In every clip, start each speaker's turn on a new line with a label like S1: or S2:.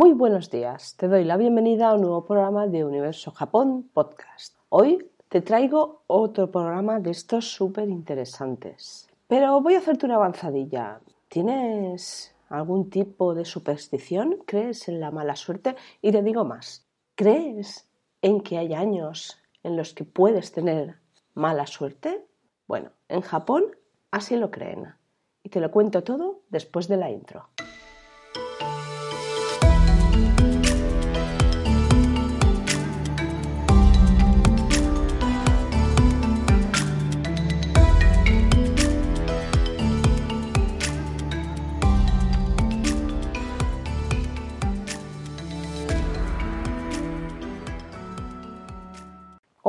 S1: Muy buenos días, te doy la bienvenida a un nuevo programa de Universo Japón Podcast. Hoy te traigo otro programa de estos súper interesantes. Pero voy a hacerte una avanzadilla. ¿Tienes algún tipo de superstición? ¿Crees en la mala suerte? Y te digo más, ¿crees en que hay años en los que puedes tener mala suerte? Bueno, en Japón así lo creen. Y te lo cuento todo después de la intro.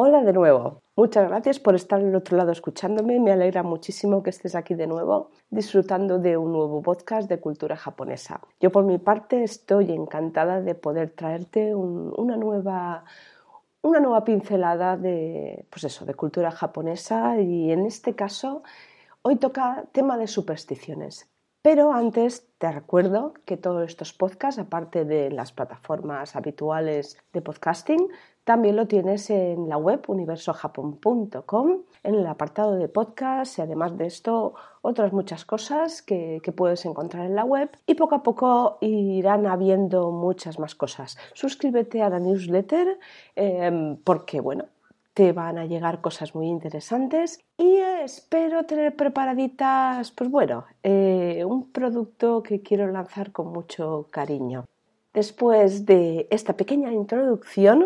S1: Hola de nuevo. Muchas gracias por estar al otro lado escuchándome. Me alegra muchísimo que estés aquí de nuevo disfrutando de un nuevo podcast de cultura japonesa. Yo por mi parte estoy encantada de poder traerte una nueva una nueva pincelada de pues eso, de cultura japonesa y en este caso hoy toca tema de supersticiones. Pero antes te recuerdo que todos estos podcasts, aparte de las plataformas habituales de podcasting, también lo tienes en la web universojapon.com, en el apartado de podcast y además de esto otras muchas cosas que, puedes encontrar en la web y poco a poco irán habiendo muchas más cosas. Suscríbete a la newsletter em, porque bueno, te van a llegar cosas muy interesantes y espero tener preparaditas, pues bueno, eh, un producto que quiero lanzar con mucho cariño. Después de esta pequeña introducción,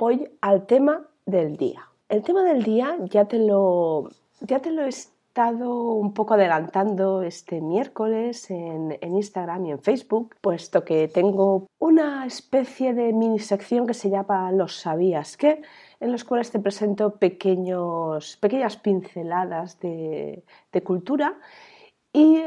S1: voy al tema del día. El tema del día ya te lo, ya te lo he estado un poco adelantando este miércoles en, Instagram y en Facebook, puesto que tengo una especie de mini sección que se llama Los sabías que, en los cuales te presento pequeños, pequeñas pinceladas de, de cultura y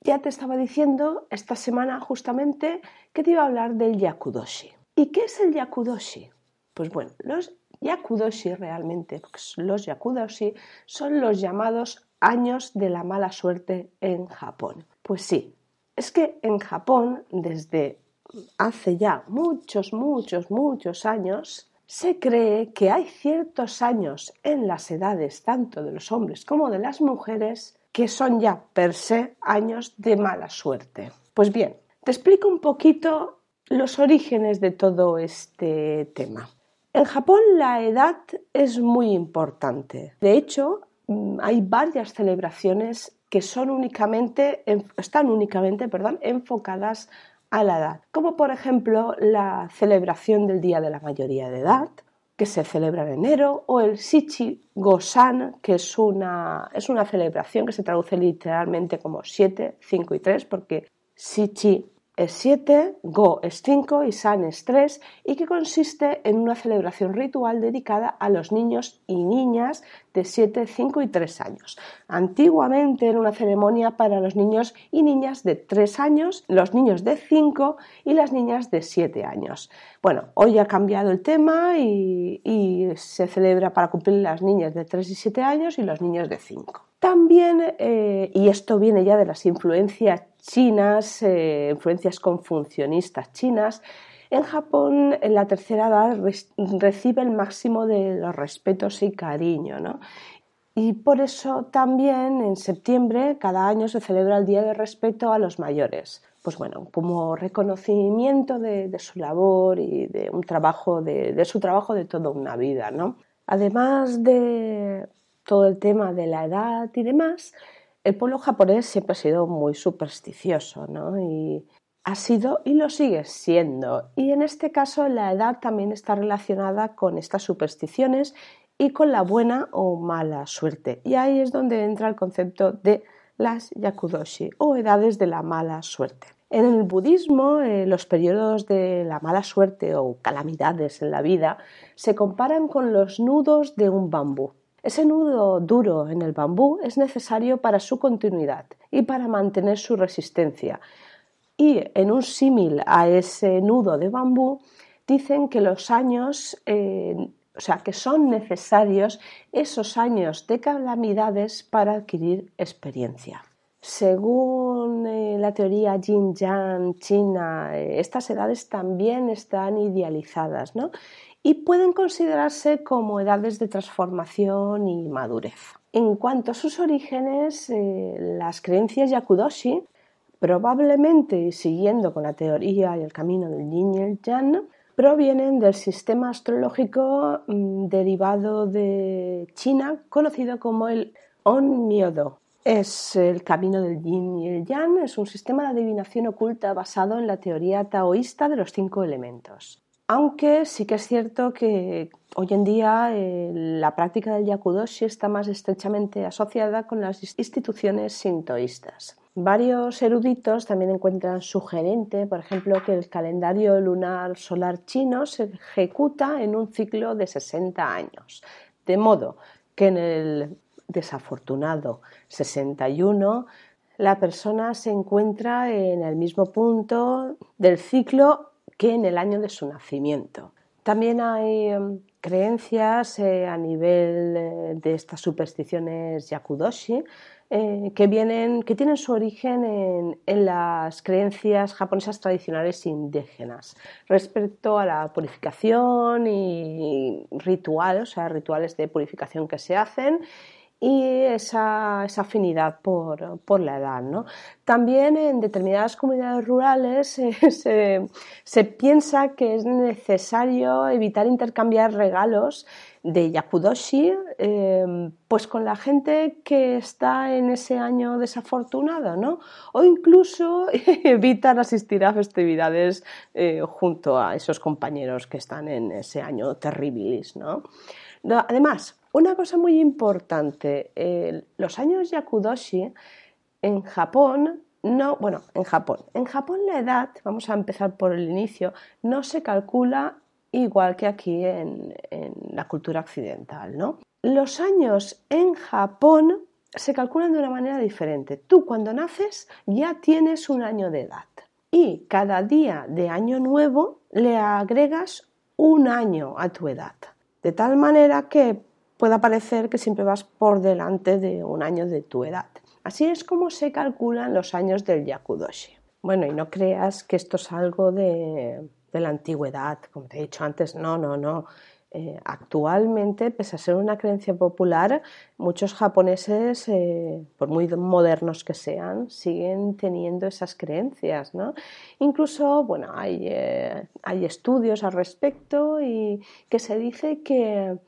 S1: ya te estaba diciendo esta semana justamente que te iba a hablar del yakudoshi. ¿Y qué es el yakudoshi? Pues bueno, los yakudoshi realmente, los yakudoshi son los llamados años de la mala suerte en Japón. Pues sí, es que en Japón desde hace ya muchos, muchos, muchos años se cree que hay ciertos años en las edades tanto de los hombres como de las mujeres que son ya per se años de mala suerte. Pues bien, te explico un poquito los orígenes de todo este tema. En Japón la edad es muy importante. De hecho, mm, hay varias celebraciones que están únicamente enfocadas a la edad, como por ejemplo la celebración del Día de la Mayoría de Edad, que se celebra en enero, o el Shichi Gosan, que es una, es una celebración que se traduce literalmente como 7, 5 y 3, porque Shichi es 7, Go es 5 y San es 3 y que consiste en una celebración ritual dedicada a los niños y niñas de 7, 5 y 3 años. Antiguamente era una ceremonia para los niños y niñas de 3 años, los niños de 5 y las niñas de 7 años. Bueno, hoy ha cambiado el tema y, se celebra para cumplir las niñas de 3 y 7 años y los niños de 5. También, eh, y esto viene ya de las influencias chinas, eh, influencias confucionistas chinas, en Japón, en la tercera edad, recibe el máximo de los respetos y cariño, ¿no? Y por eso también en septiembre cada año se celebra el Día de Respeto a los mayores. Pues bueno, como reconocimiento de, su labor y de un trabajo, de, su trabajo de toda una vida, ¿no? Además de todo el tema de la edad y demás, el pueblo japonés siempre ha sido muy supersticioso, ¿no? Ha sido y lo sigue siendo. Y en este caso la edad también está relacionada con estas supersticiones y con la buena o mala suerte. Y ahí es donde entra el concepto de las yakudoshi o edades de la mala suerte. En el budismo, eh, los periodos de la mala suerte o calamidades en la vida se comparan con los nudos de un bambú. Ese nudo duro en el bambú es necesario para su continuidad y para mantener su resistencia. Y en un símil a ese nudo de bambú, dicen que los años, eh, o sea, que son necesarios esos años de calamidades para adquirir experiencia. Según eh, la teoría Yin-Yang china, eh, estas edades también están idealizadas ¿no? y pueden considerarse como edades de transformación y madurez. En cuanto a sus orígenes, las creencias Yakudoshi, probablemente siguiendo con la teoría y el camino del Yin y el Yang, provienen del sistema astrológico mm, derivado de China conocido como el On-Myodo. Es el camino del yin y el yang, es un sistema de adivinación oculta basado en la teoría taoísta de los cinco elementos. Aunque sí que es cierto que hoy en día eh, la práctica del yakudoshi está más estrechamente asociada con las instituciones sintoístas. Varios eruditos también encuentran sugerente, por ejemplo, que el calendario lunar solar chino se ejecuta en un ciclo de 60 años, de modo que en el desafortunado 61 la persona se encuentra en el mismo punto del ciclo que en el año de su nacimiento. También hay em, creencias eh, a nivel eh, de estas supersticiones yakudoshi eh, que, tienen su origen en, las creencias japonesas tradicionales indígenas respecto a la purificación y o sea, rituales de purificación que se hacen y esa, afinidad por, la edad. También en determinadas comunidades rurales se, piensa que es necesario evitar intercambiar regalos de Yakudoshi eh, pues con la gente que está en ese año desafortunado. O incluso evitar asistir a festividades eh, junto a esos compañeros que están en ese año terribilis. Además, una cosa muy importante, los años Yakudoshi en Japón no, bueno, en Japón. En Japón la edad, vamos a empezar por el inicio, no se calcula igual que aquí en, en la cultura occidental, ¿no? Los años en Japón se calculan de una manera diferente. Tú cuando naces ya tienes un año de edad y cada día de año nuevo le agregas un año a tu edad. De tal manera que pueda parecer que siempre vas por delante de un año de tu edad. Así es como se calculan los años del Yakudoshi. Bueno, y no creas que esto es algo de, la antigüedad, como te he dicho antes, no, no, no. Eh, actualmente, pese a ser una creencia popular, muchos japoneses, eh, por muy modernos que sean, siguen teniendo esas creencias. ¿no? Incluso, bueno, hay, eh, hay estudios al respecto y que se dice que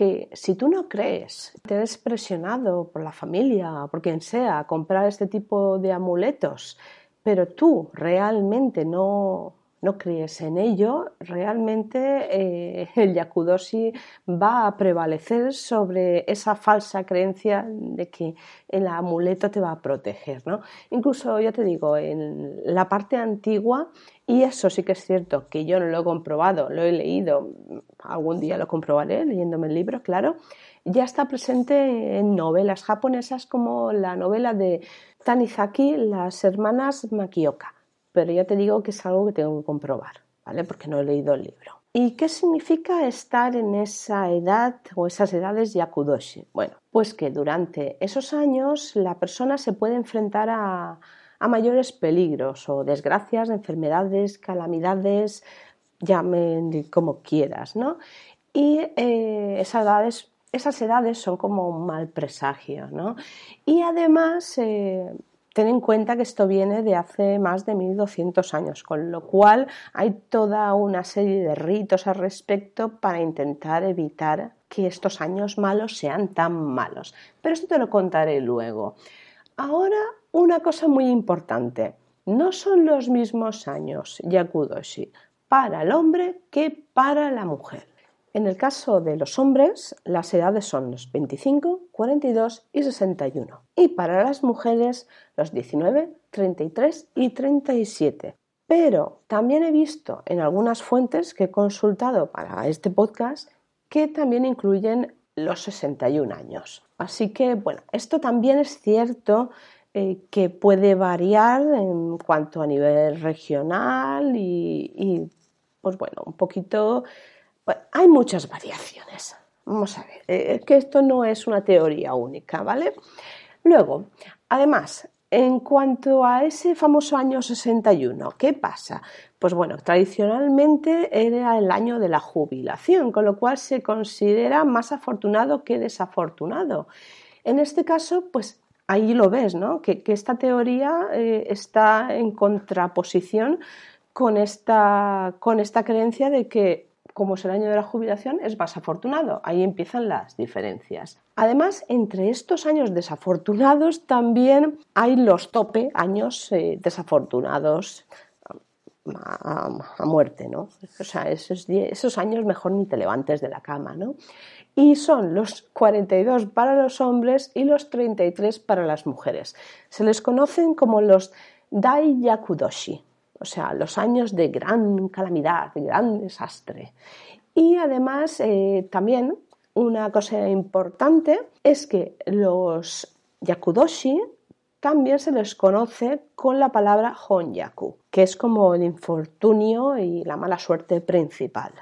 S1: que si tú no crees, te ves presionado por la familia, por quien sea, a comprar este tipo de amuletos, pero tú realmente no, no crees en ello, realmente eh, el yakudoshi va a prevalecer sobre esa falsa creencia de que el amuleto te va a proteger. ¿no? Incluso, ya te digo, en la parte antigua, y eso sí que es cierto, que yo no lo he comprobado, lo he leído, algún día lo comprobaré leyéndome el libro, claro, ya está presente en novelas japonesas como la novela de Tanizaki, las hermanas Makioka pero ya te digo que es algo que tengo que comprobar, ¿vale? Porque no he leído el libro. ¿Y qué significa estar en esa edad o esas edades yakudoshi? Bueno, pues que durante esos años la persona se puede enfrentar a, mayores peligros o desgracias, enfermedades, calamidades, llamen como quieras, ¿no? Y eh, esas edades esas edades son como un mal presagio, ¿no? Y además eh, ten en cuenta que esto viene de hace más de 1200 años, con lo cual hay toda una serie de ritos al respecto para intentar evitar que estos años malos sean tan malos. Pero esto te lo contaré luego. Ahora, una cosa muy importante. No son los mismos años Yakudoshi para el hombre que para la mujer. En el caso de los hombres, las edades son los 25, 42 y 61. Y para las mujeres, los 19, 33 y 37. Pero también he visto en algunas fuentes que he consultado para este podcast que también incluyen los 61 años. Así que, bueno, esto también es cierto eh, que puede variar en cuanto a nivel regional y, y pues bueno, un poquito hay muchas variaciones. Vamos a ver, eh, que esto no es una teoría única, ¿vale? Luego, además, En cuanto a ese famoso año 61, ¿qué pasa? Pues bueno, tradicionalmente era el año de la jubilación, con lo cual se considera más afortunado que desafortunado. En este caso, pues ahí lo ves, ¿no? Que, esta teoría eh, está en contraposición con esta, con esta creencia de que como es el año de la jubilación, es más afortunado. Ahí empiezan las diferencias. Además, entre estos años desafortunados también hay los tope, años eh, desafortunados a, muerte, ¿no? O sea, esos, esos, años mejor ni te levantes de la cama, ¿no? Y son los 42 para los hombres y los 33 para las mujeres. Se les conocen como los Dai Yakudoshi, o sea, los años de gran calamidad, de gran desastre. Y además, eh, también una cosa importante es que los yakudoshi también se les conoce con la palabra honyaku, que es como el infortunio y la mala suerte principal.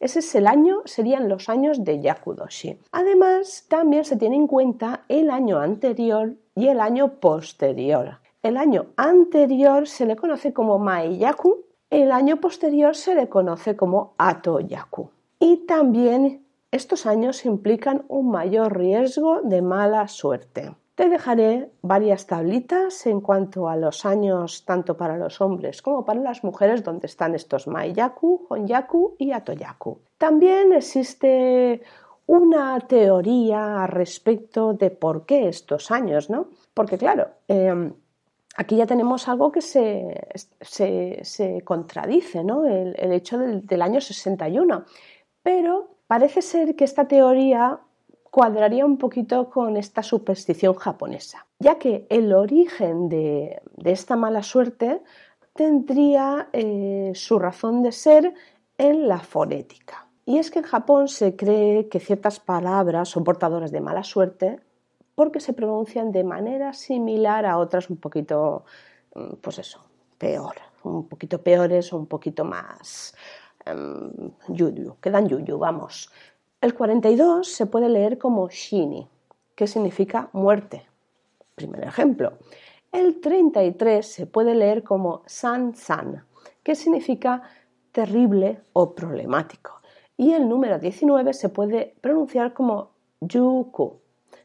S1: Ese es el año, serían los años de Yakudoshi. Además, también se tiene en cuenta el año anterior y el año posterior. El año anterior se le conoce como Maeyaku, el año posterior se le conoce como Atoyaku. Y también estos años implican un mayor riesgo de mala suerte. Te dejaré varias tablitas en cuanto a los años tanto para los hombres como para las mujeres donde están estos Maeyaku, Honyaku y Atoyaku. También existe una teoría respecto de por qué estos años, ¿no? Porque claro, em, aquí ya tenemos algo que se, contradice, ¿no? El, hecho del, del, año 61. Pero parece ser que esta teoría cuadraría un poquito con esta superstición japonesa, ya que el origen de, esta mala suerte tendría eh, su razón de ser en la fonética. Y es que en Japón se cree que ciertas palabras son portadoras de mala suerte porque se pronuncian de manera similar a otras un poquito, mm, pues eso, peor, un poquito peores o un poquito más um, yuyu, que dan yuyu, vamos. El 42 se puede leer como shini, que significa muerte. Primer ejemplo. El 33 se puede leer como san-san, que significa terrible o problemático. Y el número 19 se puede pronunciar como yuku,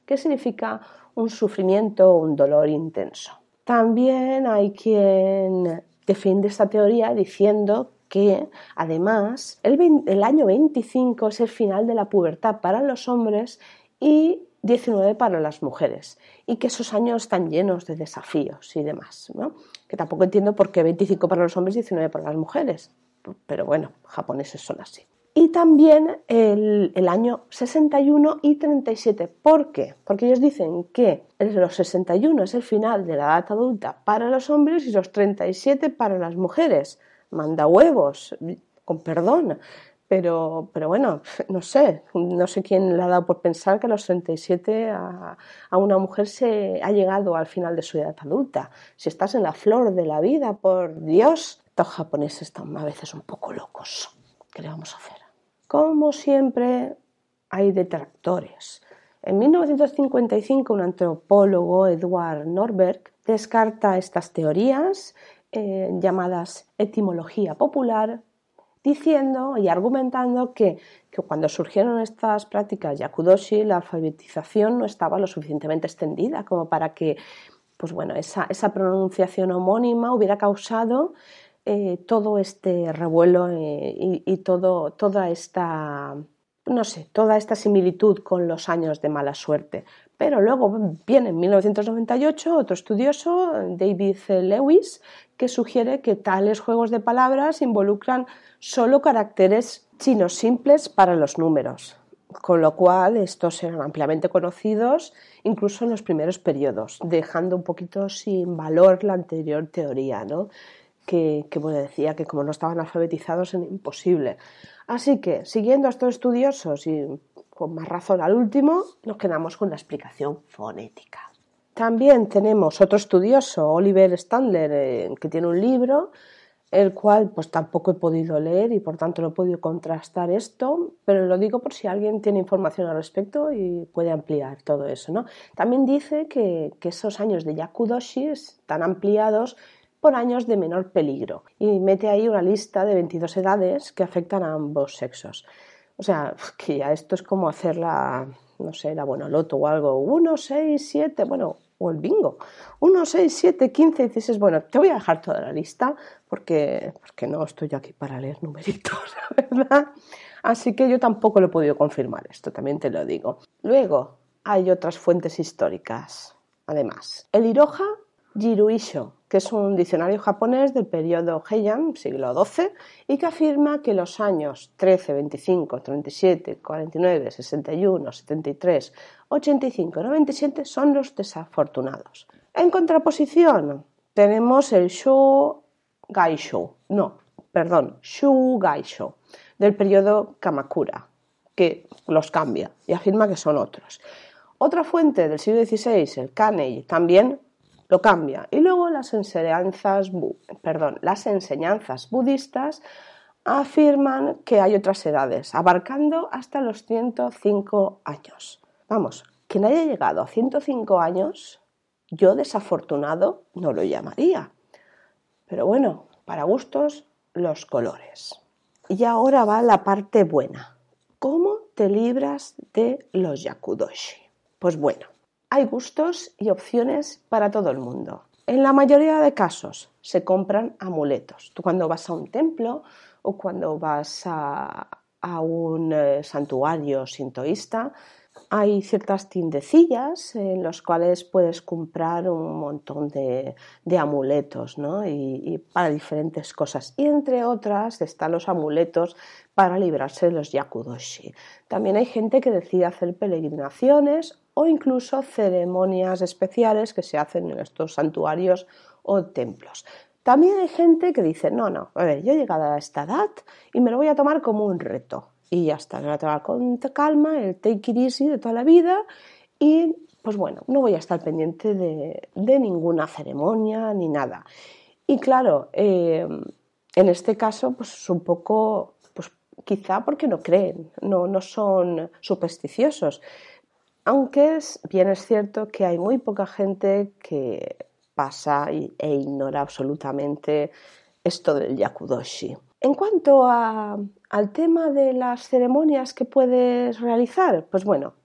S1: que significa un sufrimiento o un dolor intenso. También hay quien defiende esta teoría diciendo que además el, año 25 es el final de la pubertad para los hombres y 19 para las mujeres y que esos años están llenos de desafíos y demás, que tampoco entiendo por qué 25 para los hombres y 19 para las mujeres, pero bueno, japoneses son así y también el, año 61 y 37. ¿Por qué? Porque ellos dicen que los 61 es el final de la edad adulta para los hombres y los 37 para las mujeres. Manda huevos, con perdón. Pero, pero bueno, no sé, no sé quién le ha dado por pensar que a los 37 a, a una mujer se ha llegado al final de su edad adulta. Si estás en la flor de la vida, por Dios, estos japoneses están a veces un poco locos. ¿Qué le vamos a hacer? Como siempre, hay detractores. En 1955, un antropólogo, Edward Norberg, descarta estas teorías eh, llamadas etimología popular, diciendo y argumentando que, cuando surgieron estas prácticas yakudoshi, la alfabetización no estaba lo suficientemente extendida como para que pues bueno, esa, esa pronunciación homónima hubiera causado eh, todo este revuelo eh, y, todo, toda esta, no sé, toda esta similitud con los años de mala suerte. Pero luego viene en 1998 otro estudioso, David Lewis, que sugiere que tales juegos de palabras involucran solo caracteres chinos simples para los números, con lo cual estos eran ampliamente conocidos incluso en los primeros periodos, dejando un poquito sin valor la anterior teoría, ¿no? Que, decía que como no estaban alfabetizados era imposible. Así que, siguiendo a estos estudiosos y con más razón al último, nos quedamos con la explicación fonética. También tenemos otro estudioso, Oliver Standler, eh, que tiene un libro el cual pues tampoco he podido leer y por tanto no he podido contrastar esto, pero lo digo por si alguien tiene información al respecto y puede ampliar todo eso. ¿no? También dice que, que esos años de Yakudoshi están ampliados por años de menor peligro y mete ahí una lista de 22 edades que afectan a ambos sexos. O sea, que ya esto es como hacer la, no sé, la bueno loto o algo, 1, 6, 7, bueno, o el bingo. 1, 6, 7, 15, y dices, bueno, te voy a dejar toda la lista porque, porque no estoy aquí para leer numeritos, ¿verdad? Así que yo tampoco lo he podido confirmar esto, también te lo digo. Luego, hay otras fuentes históricas. Además, el Iroha Jiruisho, que es un diccionario japonés del periodo Heian, siglo XII, y que afirma que los años 13, 25, 37, 49, 61, 73, 85 97 son los desafortunados. En contraposición, tenemos el Shu Gaisho, no, perdón, Shu Gaisho, del periodo Kamakura, que los cambia y afirma que son otros. Otra fuente del siglo XVI, el Kanei, también lo cambia. Y luego las enseñanzas, perdón, las enseñanzas budistas afirman que hay otras edades, abarcando hasta los 105 años. Vamos, quien haya llegado a 105 años, yo desafortunado no lo llamaría. Pero bueno, para gustos, los colores. Y ahora va la parte buena. ¿Cómo te libras de los yakudoshi? Pues bueno, hay gustos y opciones para todo el mundo. En la mayoría de casos se compran amuletos. Tú cuando vas a un templo o cuando vas a, un eh, santuario sintoísta, hay ciertas tiendecillas en las cuales puedes comprar un montón de, amuletos ¿no? y, para diferentes cosas. Y entre otras están los amuletos para librarse de los yakudoshi. También hay gente que decide hacer peregrinaciones o incluso ceremonias especiales que se hacen en estos santuarios o templos. También hay gente que dice, no, no, a ver, yo he llegado a esta edad y me lo voy a tomar como un reto. Y ya está, me voy a tomar con calma, el take it easy de toda la vida y pues bueno, no voy a estar pendiente de, ninguna ceremonia ni nada. Y claro, eh, en este caso, pues es un poco, pues quizá porque no creen, no, no son supersticiosos. Aunque es, bien es cierto que hay muy poca gente que pasa e ignora absolutamente esto del yakudoshi. En cuanto al tema de las ceremonias que puedes realizar, pues bueno,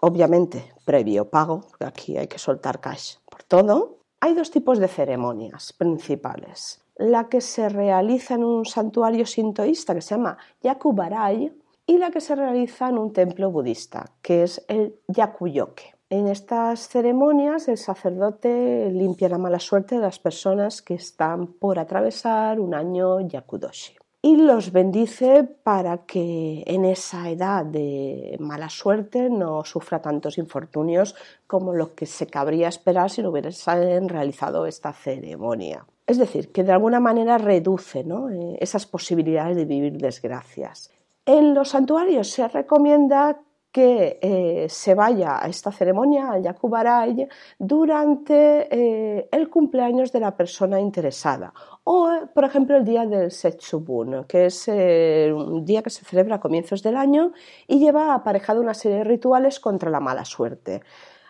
S1: obviamente previo pago, porque aquí hay que soltar cash por todo. Hay dos tipos de ceremonias principales. La que se realiza en un santuario sintoísta que se llama yakubarai, y la que se realiza en un templo budista, que es el yakuyoke. En estas ceremonias el sacerdote limpia la mala suerte de las personas que están por atravesar un año yakudoshi y los bendice para que en esa edad de mala suerte no sufra tantos infortunios como lo que se cabría esperar si no hubiesen realizado esta ceremonia. Es decir, que de alguna manera reduce eh, esas posibilidades de vivir desgracias. En los santuarios se recomienda que eh, se vaya a esta ceremonia, al Yakubaray, durante eh, el cumpleaños de la persona interesada. O, por ejemplo, el día del Setsubun, que es eh, un día que se celebra a comienzos del año y lleva aparejado una serie de rituales contra la mala suerte.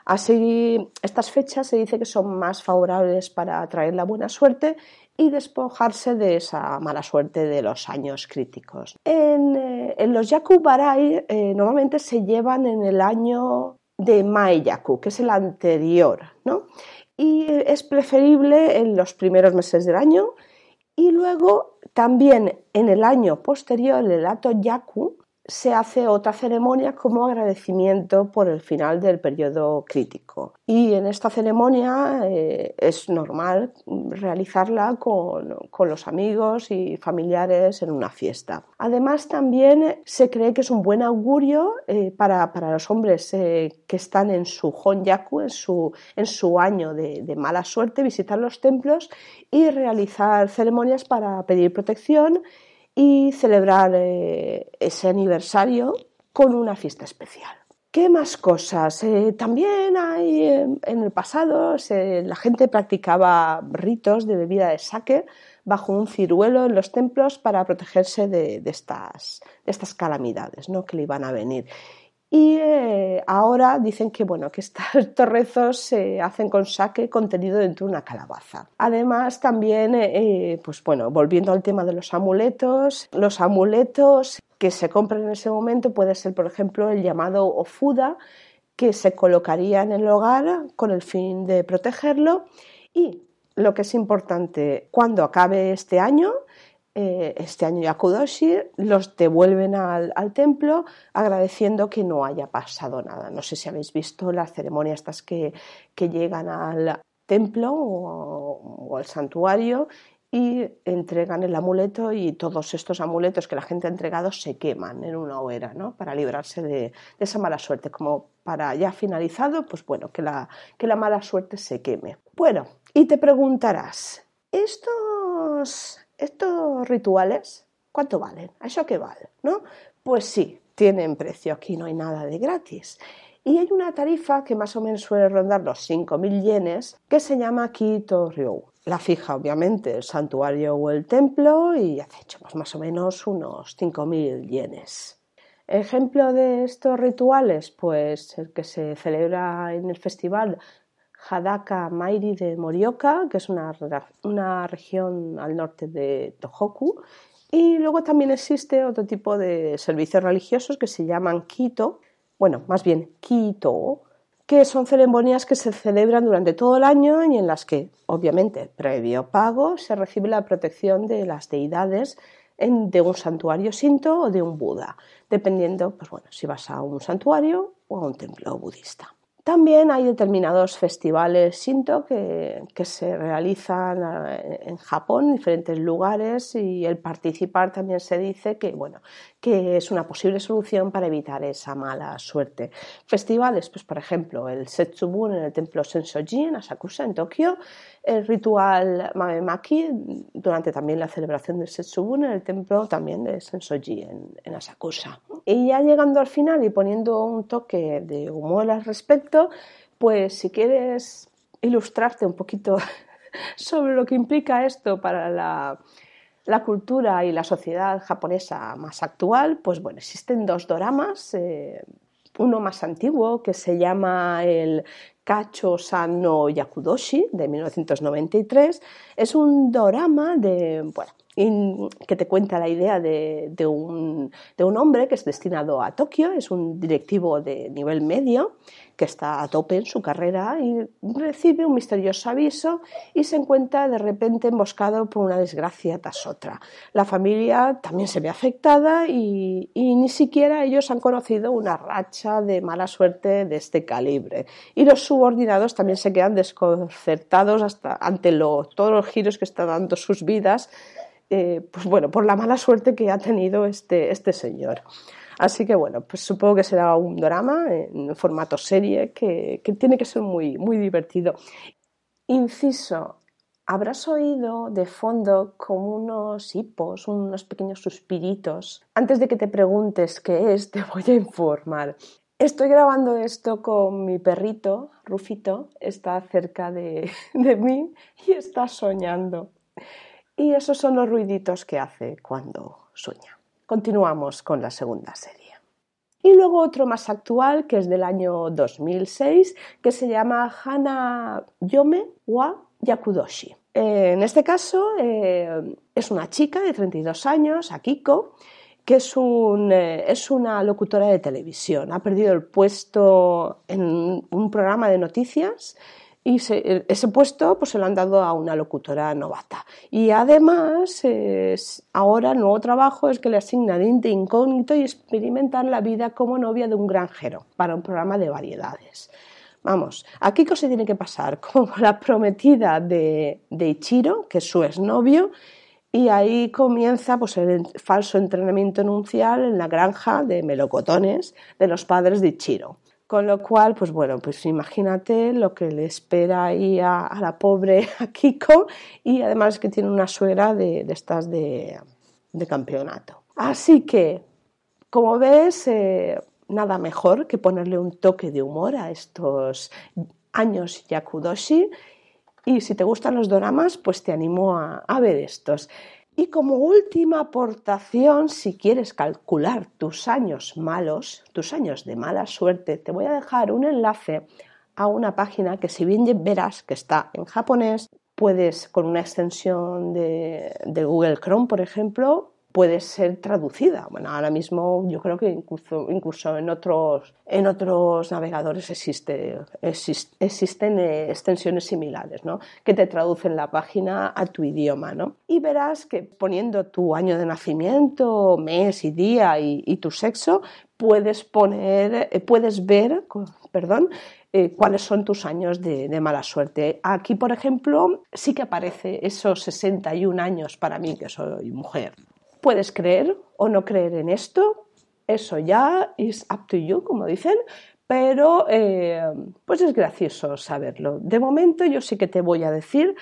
S1: Así, estas fechas se dice que son más favorables para atraer la buena suerte y despojarse de esa mala suerte de los años críticos. En, eh, los Yaku Barai eh, normalmente se llevan en el año de Mae Yaku, que es el anterior, ¿no? Y es preferible en los primeros meses del año y luego también en el año posterior, el Ato Yaku, se hace otra ceremonia como agradecimiento por el final del periodo crítico. Y en esta ceremonia eh, es normal realizarla con, los amigos y familiares en una fiesta. Además, también se cree que es un buen augurio eh, para, los hombres eh, que están en su Honyaku, en su, en su año de, de mala suerte, visitar los templos y realizar ceremonias para pedir protección y celebrar eh, ese aniversario con una fiesta especial. ¿Qué más cosas? Eh, también hay en el pasado la gente practicaba ritos de bebida de sake bajo un ciruelo en los templos para protegerse de, estas, de estas calamidades ¿no? que le iban a venir. Y eh, ahora dicen que, bueno, que estos rezos se hacen con saque contenido dentro de una calabaza. Además, también, eh, eh, pues bueno, volviendo al tema de los amuletos, los amuletos que se compran en ese momento puede ser, por ejemplo, el llamado ofuda, que se colocaría en el hogar con el fin de protegerlo. Y lo que es importante, cuando acabe este año, eh, este año Yakudoshi, los devuelven al, templo agradeciendo que no haya pasado nada. No sé si habéis visto las ceremonias estas que, llegan al templo o, al santuario y entregan el amuleto y todos estos amuletos que la gente ha entregado se queman en una hoguera, ¿no? Para librarse de, esa mala suerte, como para ya finalizado, pues bueno, que la, que la mala suerte se queme. Bueno, y te preguntarás, ¿estos estos rituales, ¿cuánto valen? ¿A eso qué vale? ¿No? Pues sí, tienen precio, aquí no hay nada de gratis. Y hay una tarifa que más o menos suele rondar los 5.000 yenes que se llama Kito Ryu. La fija, obviamente, el santuario o el templo y pues, más o menos unos 5.000 yenes. Ejemplo de estos rituales, pues el que se celebra en el festival Hadaka Mairi de Morioka, que es una, una región al norte de Tohoku. Y luego también existe otro tipo de servicios religiosos que se llaman Kito, bueno, más bien Kito, que son ceremonias que se celebran durante todo el año y en las que, obviamente, previo pago, se recibe la protección de las deidades de un santuario sinto o de un Buda, dependiendo, pues bueno, si vas a un santuario o a un templo budista. También hay determinados festivales Shinto que, se realizan eh, en Japón, en diferentes lugares, y el participar también se dice que, bueno, que es una posible solución para evitar esa mala suerte. Festivales, pues por ejemplo, el Setsubun en el templo Sensoji en Asakusa, en Tokio, el ritual Mamemaki durante también la celebración del Setsubun en el templo también de Sensoji en, en Asakusa. Y ya llegando al final y poniendo un toque de humor al respecto, pues si quieres ilustrarte un poquito sobre lo que implica esto para la, cultura y la sociedad japonesa más actual, pues bueno, existen dos doramas. Eh, uno más antiguo que se llama el Kacho San no Yakudoshi de 1993. Es un dorama que te cuenta la idea de, un, de, un, hombre que es destinado a Tokio, es un directivo de nivel medio que está a tope en su carrera y recibe un misterioso aviso y se encuentra de repente emboscado por una desgracia tras otra. La familia también se ve afectada y, ni siquiera ellos han conocido una racha de mala suerte de este calibre. Y los subordinados también se quedan desconcertados hasta ante todos los giros que está dando sus vidas eh, pues bueno, por la mala suerte que ha tenido este, este señor. Así que bueno, pues supongo que será un drama en formato serie que, que tiene que ser muy, muy divertido. Inciso, habrás oído de fondo como unos hipos, unos pequeños suspiritos. Antes de que te preguntes qué es, te voy a informar. Estoy grabando esto con mi perrito, Rufito, está cerca de, de mí y está soñando. Y esos son los ruiditos que hace cuando sueña. Continuamos con la segunda serie. Y luego otro más actual, que es del año 2006, que se llama Hana Yome wa Yakudoshi. Eh, en este caso eh, es una chica de 32 años, Akiko, que es, un, eh, es una locutora de televisión. Ha perdido el puesto en un programa de noticias y ese puesto pues se lo han dado a una locutora novata. Y además, ahora el nuevo trabajo es que le asignan de incógnito y experimentar la vida como novia de un granjero para un programa de variedades. Vamos, aquí Kiko se tiene que pasar como la prometida de, Ichiro, que es su exnovio, y ahí comienza pues, el falso entrenamiento nupcial en la granja de melocotones de los padres de Ichiro. Con lo cual, pues bueno, pues imagínate lo que le espera ahí a, la pobre Kiko y además que tiene una suegra de, estas de, campeonato. Así que, como ves, eh, nada mejor que ponerle un toque de humor a estos años Yakudoshi Y si te gustan los doramas, pues te animo a, a ver estos. Y como última aportación, si quieres calcular tus años malos, tus años de mala suerte, te voy a dejar un enlace a una página que si bien verás que está en japonés, puedes con una extensión de, de Google Chrome, por ejemplo, puede ser traducida. Bueno, ahora mismo yo creo que incluso, en, otros, en otros navegadores existe, existen eh, extensiones similares, ¿no? Que te traducen la página a tu idioma, ¿no? Y verás que poniendo tu año de nacimiento, mes y día y, tu sexo, puedes poner, eh, puedes ver, perdón, eh, cuáles son tus años de, mala suerte. Aquí, por ejemplo, sí que aparece esos 61 años para mí, que soy mujer. Puedes creer o no creer en esto, eso ya is up to you, como dicen, pero eh, pues es gracioso saberlo. De momento yo sí que te voy a decir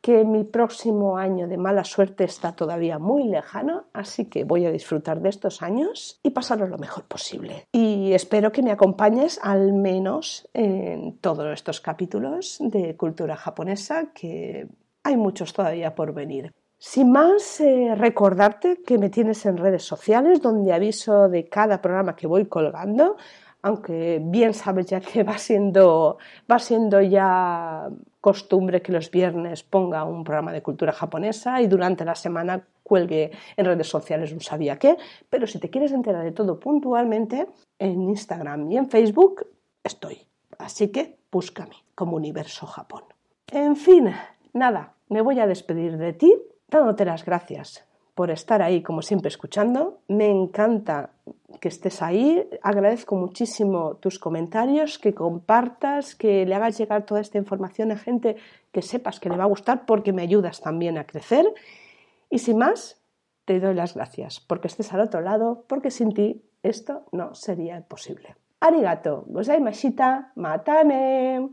S1: que mi próximo año de mala suerte está todavía muy lejano, así que voy a disfrutar de estos años y pasarlo lo mejor posible. Y espero que me acompañes al menos en todos estos capítulos de cultura japonesa, que hay muchos todavía por venir. Sin más, eh, recordarte que me tienes en redes sociales donde aviso de cada programa que voy colgando, aunque bien sabes ya que va siendo, va siendo ya costumbre que los viernes ponga un programa de cultura japonesa y durante la semana cuelgue en redes sociales un sabía qué, pero si te quieres enterar de todo puntualmente, en Instagram y en Facebook estoy. Así que búscame como Universo Japón. En fin, nada, me voy a despedir de ti dándote las gracias por estar ahí, como siempre, escuchando. Me encanta que estés ahí. Agradezco muchísimo tus comentarios, que compartas, que le hagas llegar toda esta información a gente que sepas que le va a gustar porque me ayudas también a crecer. Y sin más, te doy las gracias porque estés al otro lado, porque sin ti esto no sería posible. Arigato, gozaimashita, matane.